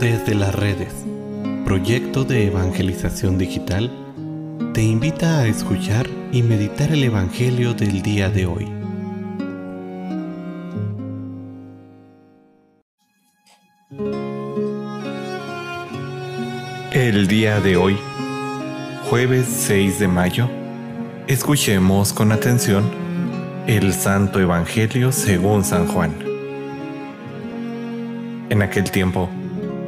Desde las redes, proyecto de evangelización digital, te invita a escuchar y meditar el Evangelio del día de hoy. El día de hoy, jueves 6 de mayo, escuchemos con atención el Santo Evangelio según San Juan. En aquel tiempo,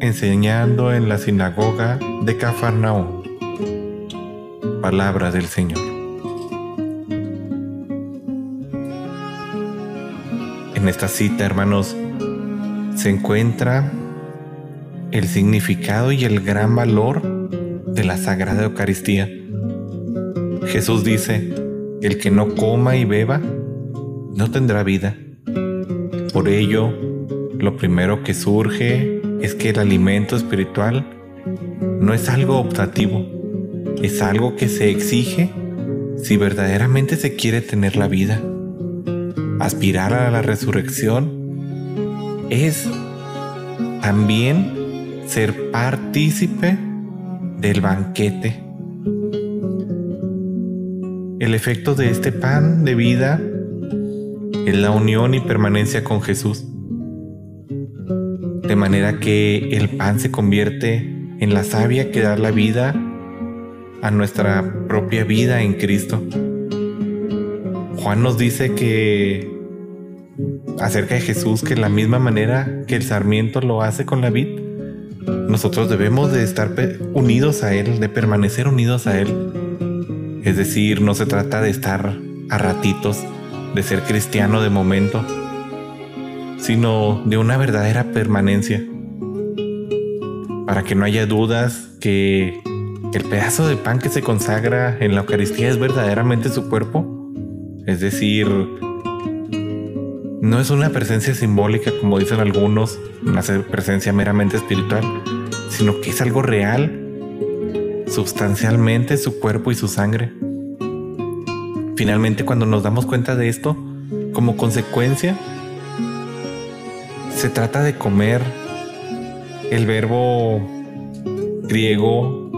enseñando en la sinagoga de Cafarnaúm. Palabra del Señor. En esta cita, hermanos, se encuentra el significado y el gran valor de la Sagrada Eucaristía. Jesús dice, el que no coma y beba, no tendrá vida. Por ello, lo primero que surge es que el alimento espiritual no es algo optativo, es algo que se exige si verdaderamente se quiere tener la vida. Aspirar a la resurrección es también ser partícipe del banquete. El efecto de este pan de vida es la unión y permanencia con Jesús de manera que el pan se convierte en la savia que da la vida a nuestra propia vida en Cristo. Juan nos dice que acerca de Jesús que la misma manera que el sarmiento lo hace con la vid, nosotros debemos de estar unidos a Él, de permanecer unidos a Él. Es decir, no se trata de estar a ratitos, de ser cristiano de momento, sino de una verdadera permanencia. Para que no haya dudas que el pedazo de pan que se consagra en la Eucaristía es verdaderamente su cuerpo. Es decir, no es una presencia simbólica como dicen algunos, una presencia meramente espiritual, sino que es algo real, sustancialmente su cuerpo y su sangre. Finalmente, cuando nos damos cuenta de esto, como consecuencia, se trata de comer. El verbo griego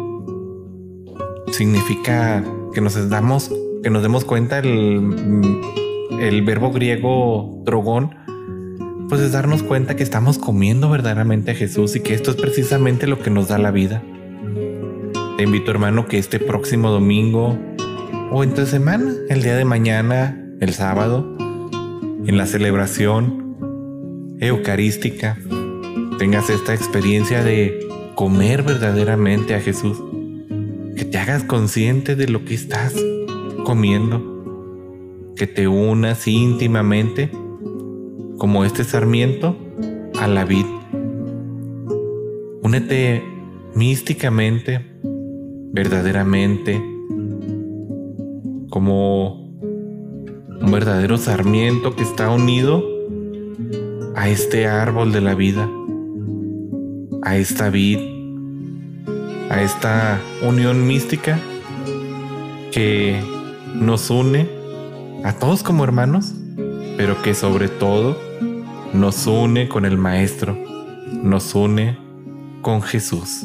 significa que nos damos, que nos demos cuenta el, el verbo griego drogón, pues es darnos cuenta que estamos comiendo verdaderamente a Jesús y que esto es precisamente lo que nos da la vida. Te invito hermano que este próximo domingo o entre semana, el día de mañana, el sábado, en la celebración, eucarística tengas esta experiencia de comer verdaderamente a Jesús, que te hagas consciente de lo que estás comiendo, que te unas íntimamente como este sarmiento a la vid. Únete místicamente, verdaderamente, como un verdadero sarmiento que está unido a este árbol de la vida, a esta vid, a esta unión mística que nos une a todos como hermanos, pero que sobre todo nos une con el Maestro, nos une con Jesús.